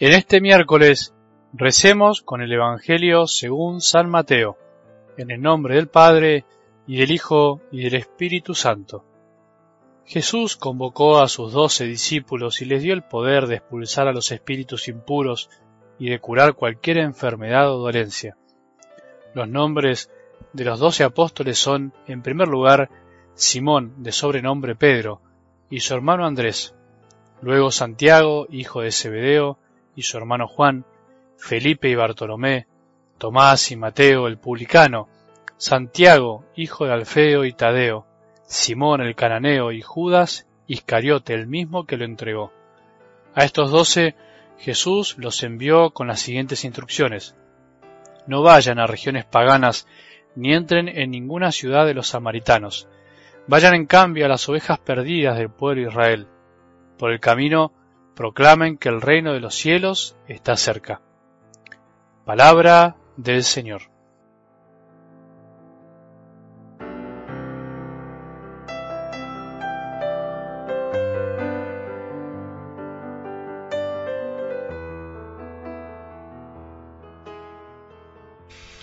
En este miércoles recemos con el Evangelio según San Mateo, en el nombre del Padre, y del Hijo, y del Espíritu Santo. Jesús convocó a sus doce discípulos y les dio el poder de expulsar a los espíritus impuros y de curar cualquier enfermedad o dolencia. Los nombres de los doce apóstoles son, en primer lugar, Simón, de sobrenombre Pedro, y su hermano Andrés, luego Santiago, hijo de Zebedeo, y su hermano Juan, Felipe y Bartolomé, Tomás y Mateo el publicano, Santiago, hijo de Alfeo y Tadeo, Simón el cananeo y Judas Iscariote, el mismo que lo entregó. A estos doce Jesús los envió con las siguientes instrucciones. No vayan a regiones paganas ni entren en ninguna ciudad de los samaritanos. Vayan en cambio a las ovejas perdidas del pueblo de Israel. Por el camino proclamen que el reino de los cielos está cerca. Palabra del Señor.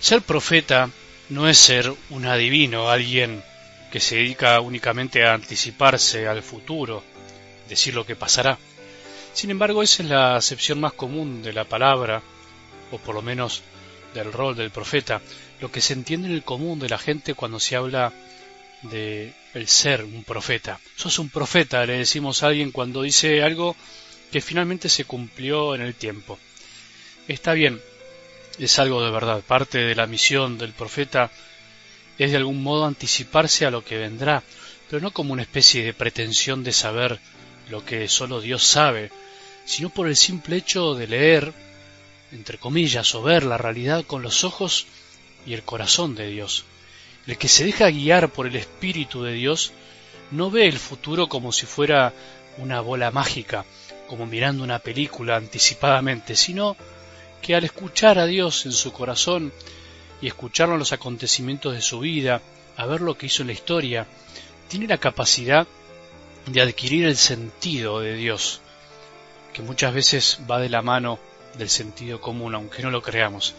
Ser profeta no es ser un adivino, alguien que se dedica únicamente a anticiparse al futuro, decir lo que pasará. Sin embargo, esa es la acepción más común de la palabra, o por lo menos del rol del profeta, lo que se entiende en el común de la gente cuando se habla de el ser un profeta. Sos un profeta, le decimos a alguien cuando dice algo que finalmente se cumplió en el tiempo. Está bien, es algo de verdad. Parte de la misión del profeta es de algún modo anticiparse a lo que vendrá, pero no como una especie de pretensión de saber lo que solo Dios sabe, sino por el simple hecho de leer, entre comillas, o ver la realidad con los ojos y el corazón de Dios. El que se deja guiar por el Espíritu de Dios no ve el futuro como si fuera una bola mágica, como mirando una película anticipadamente, sino que al escuchar a Dios en su corazón y escucharlo en los acontecimientos de su vida, a ver lo que hizo en la historia, tiene la capacidad de adquirir el sentido de Dios, que muchas veces va de la mano del sentido común, aunque no lo creamos.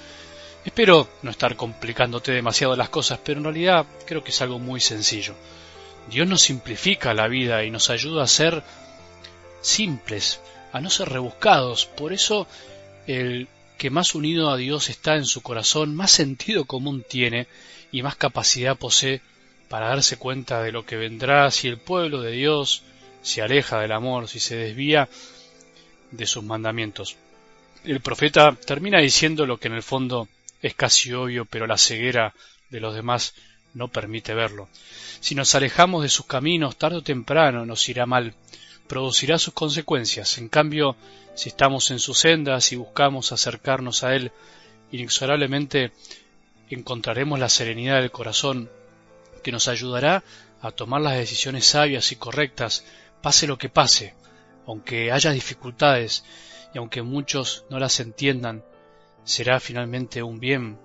Espero no estar complicándote demasiado las cosas, pero en realidad creo que es algo muy sencillo. Dios nos simplifica la vida y nos ayuda a ser simples, a no ser rebuscados. Por eso el que más unido a Dios está en su corazón, más sentido común tiene y más capacidad posee para darse cuenta de lo que vendrá si el pueblo de Dios se aleja del amor, si se desvía de sus mandamientos. El profeta termina diciendo lo que en el fondo es casi obvio, pero la ceguera de los demás no permite verlo. Si nos alejamos de sus caminos, tarde o temprano nos irá mal, producirá sus consecuencias. En cambio, si estamos en sus sendas y buscamos acercarnos a Él, inexorablemente encontraremos la serenidad del corazón que nos ayudará a tomar las decisiones sabias y correctas, pase lo que pase, aunque haya dificultades y aunque muchos no las entiendan, será finalmente un bien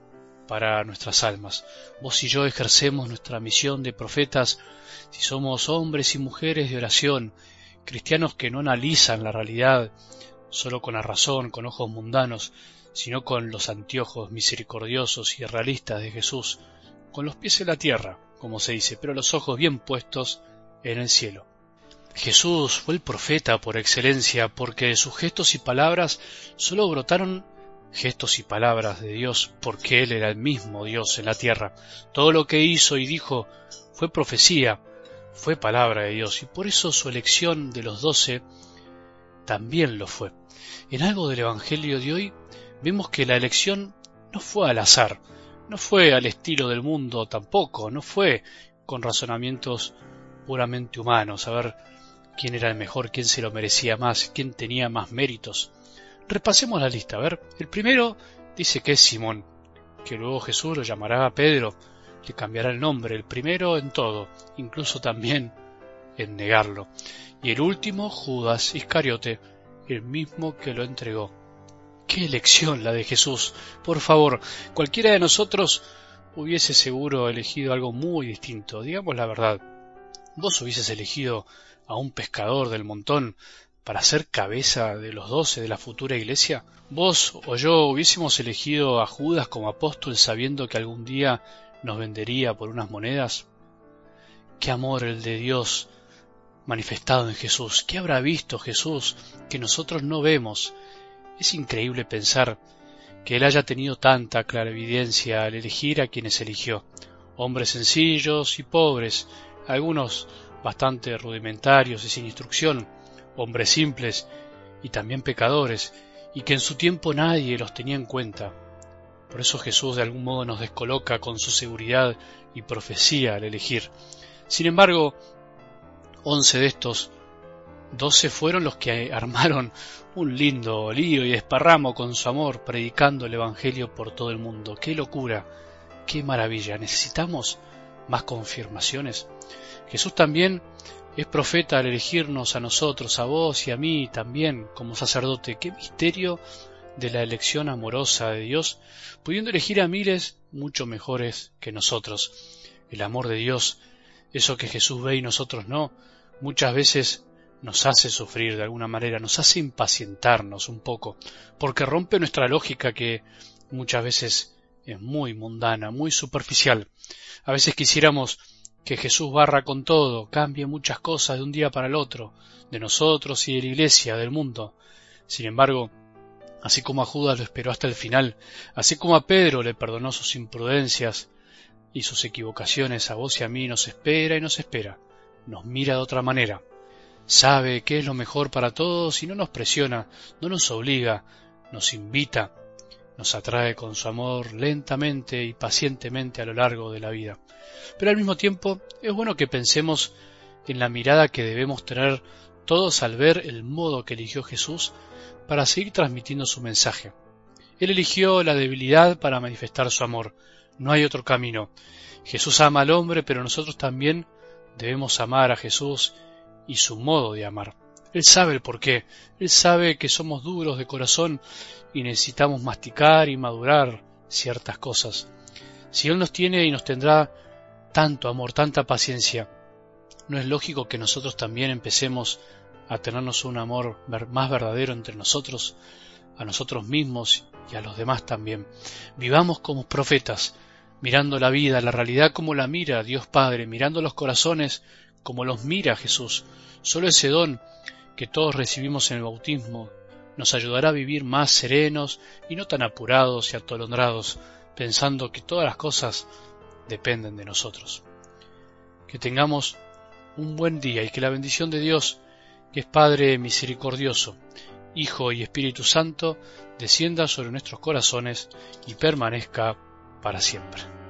para nuestras almas. Vos y yo ejercemos nuestra misión de profetas si somos hombres y mujeres de oración, cristianos que no analizan la realidad solo con la razón, con ojos mundanos, sino con los anteojos misericordiosos y realistas de Jesús, con los pies en la tierra, como se dice, pero los ojos bien puestos en el cielo. Jesús fue el profeta por excelencia, porque de sus gestos y palabras sólo brotaron gestos y palabras de Dios, porque Él era el mismo Dios en la tierra. Todo lo que hizo y dijo fue profecía, fue palabra de Dios, y por eso su elección de los doce también lo fue. En algo del Evangelio de hoy vemos que la elección no fue al azar, no fue al estilo del mundo tampoco, no fue con razonamientos puramente humanos, a ver quién era el mejor, quién se lo merecía más, quién tenía más méritos. Repasemos la lista, a ver, el primero dice que es Simón, que luego Jesús lo llamará Pedro, le cambiará el nombre, el primero en todo, incluso también en negarlo. Y el último, Judas Iscariote, el mismo que lo entregó. Qué elección la de Jesús. Por favor, cualquiera de nosotros hubiese seguro elegido algo muy distinto. Digamos la verdad. Vos hubieses elegido a un pescador del montón para ser cabeza de los doce de la futura iglesia? ¿Vos o yo hubiésemos elegido a Judas como apóstol sabiendo que algún día nos vendería por unas monedas? Qué amor el de Dios manifestado en Jesús. ¿Qué habrá visto Jesús que nosotros no vemos? Es increíble pensar que Él haya tenido tanta clarividencia al elegir a quienes eligió, hombres sencillos y pobres, algunos bastante rudimentarios y sin instrucción, hombres simples y también pecadores, y que en su tiempo nadie los tenía en cuenta. Por eso Jesús de algún modo nos descoloca con su seguridad y profecía al elegir. Sin embargo, once de estos, doce fueron los que armaron un lindo lío y desparramo con su amor, predicando el Evangelio por todo el mundo. ¡Qué locura! ¡Qué maravilla! ¿Necesitamos más confirmaciones? Jesús también es profeta al elegirnos a nosotros, a vos y a mí también como sacerdote. ¡Qué misterio de la elección amorosa de Dios, pudiendo elegir a miles mucho mejores que nosotros! El amor de Dios, eso que Jesús ve y nosotros no, muchas veces nos hace sufrir de alguna manera, nos hace impacientarnos un poco, porque rompe nuestra lógica que muchas veces es muy mundana, muy superficial. A veces quisiéramos que Jesús barra con todo, cambie muchas cosas de un día para el otro, de nosotros y de la iglesia, del mundo. Sin embargo, así como a Judas lo esperó hasta el final, así como a Pedro le perdonó sus imprudencias y sus equivocaciones, a vos y a mí nos espera y nos espera, nos mira de otra manera sabe qué es lo mejor para todos y no nos presiona, no nos obliga, nos invita, nos atrae con su amor lentamente y pacientemente a lo largo de la vida. Pero al mismo tiempo es bueno que pensemos en la mirada que debemos tener todos al ver el modo que eligió Jesús para seguir transmitiendo su mensaje. Él eligió la debilidad para manifestar su amor. No hay otro camino. Jesús ama al hombre, pero nosotros también debemos amar a Jesús y su modo de amar. Él sabe el porqué, Él sabe que somos duros de corazón y necesitamos masticar y madurar ciertas cosas. Si Él nos tiene y nos tendrá tanto amor, tanta paciencia, ¿no es lógico que nosotros también empecemos a tenernos un amor más verdadero entre nosotros, a nosotros mismos y a los demás también? Vivamos como profetas, mirando la vida, la realidad como la mira Dios Padre, mirando los corazones como los mira Jesús. Solo ese don que todos recibimos en el bautismo nos ayudará a vivir más serenos y no tan apurados y atolondrados, pensando que todas las cosas dependen de nosotros. Que tengamos un buen día y que la bendición de Dios, que es Padre misericordioso, Hijo y Espíritu Santo, descienda sobre nuestros corazones y permanezca para siempre.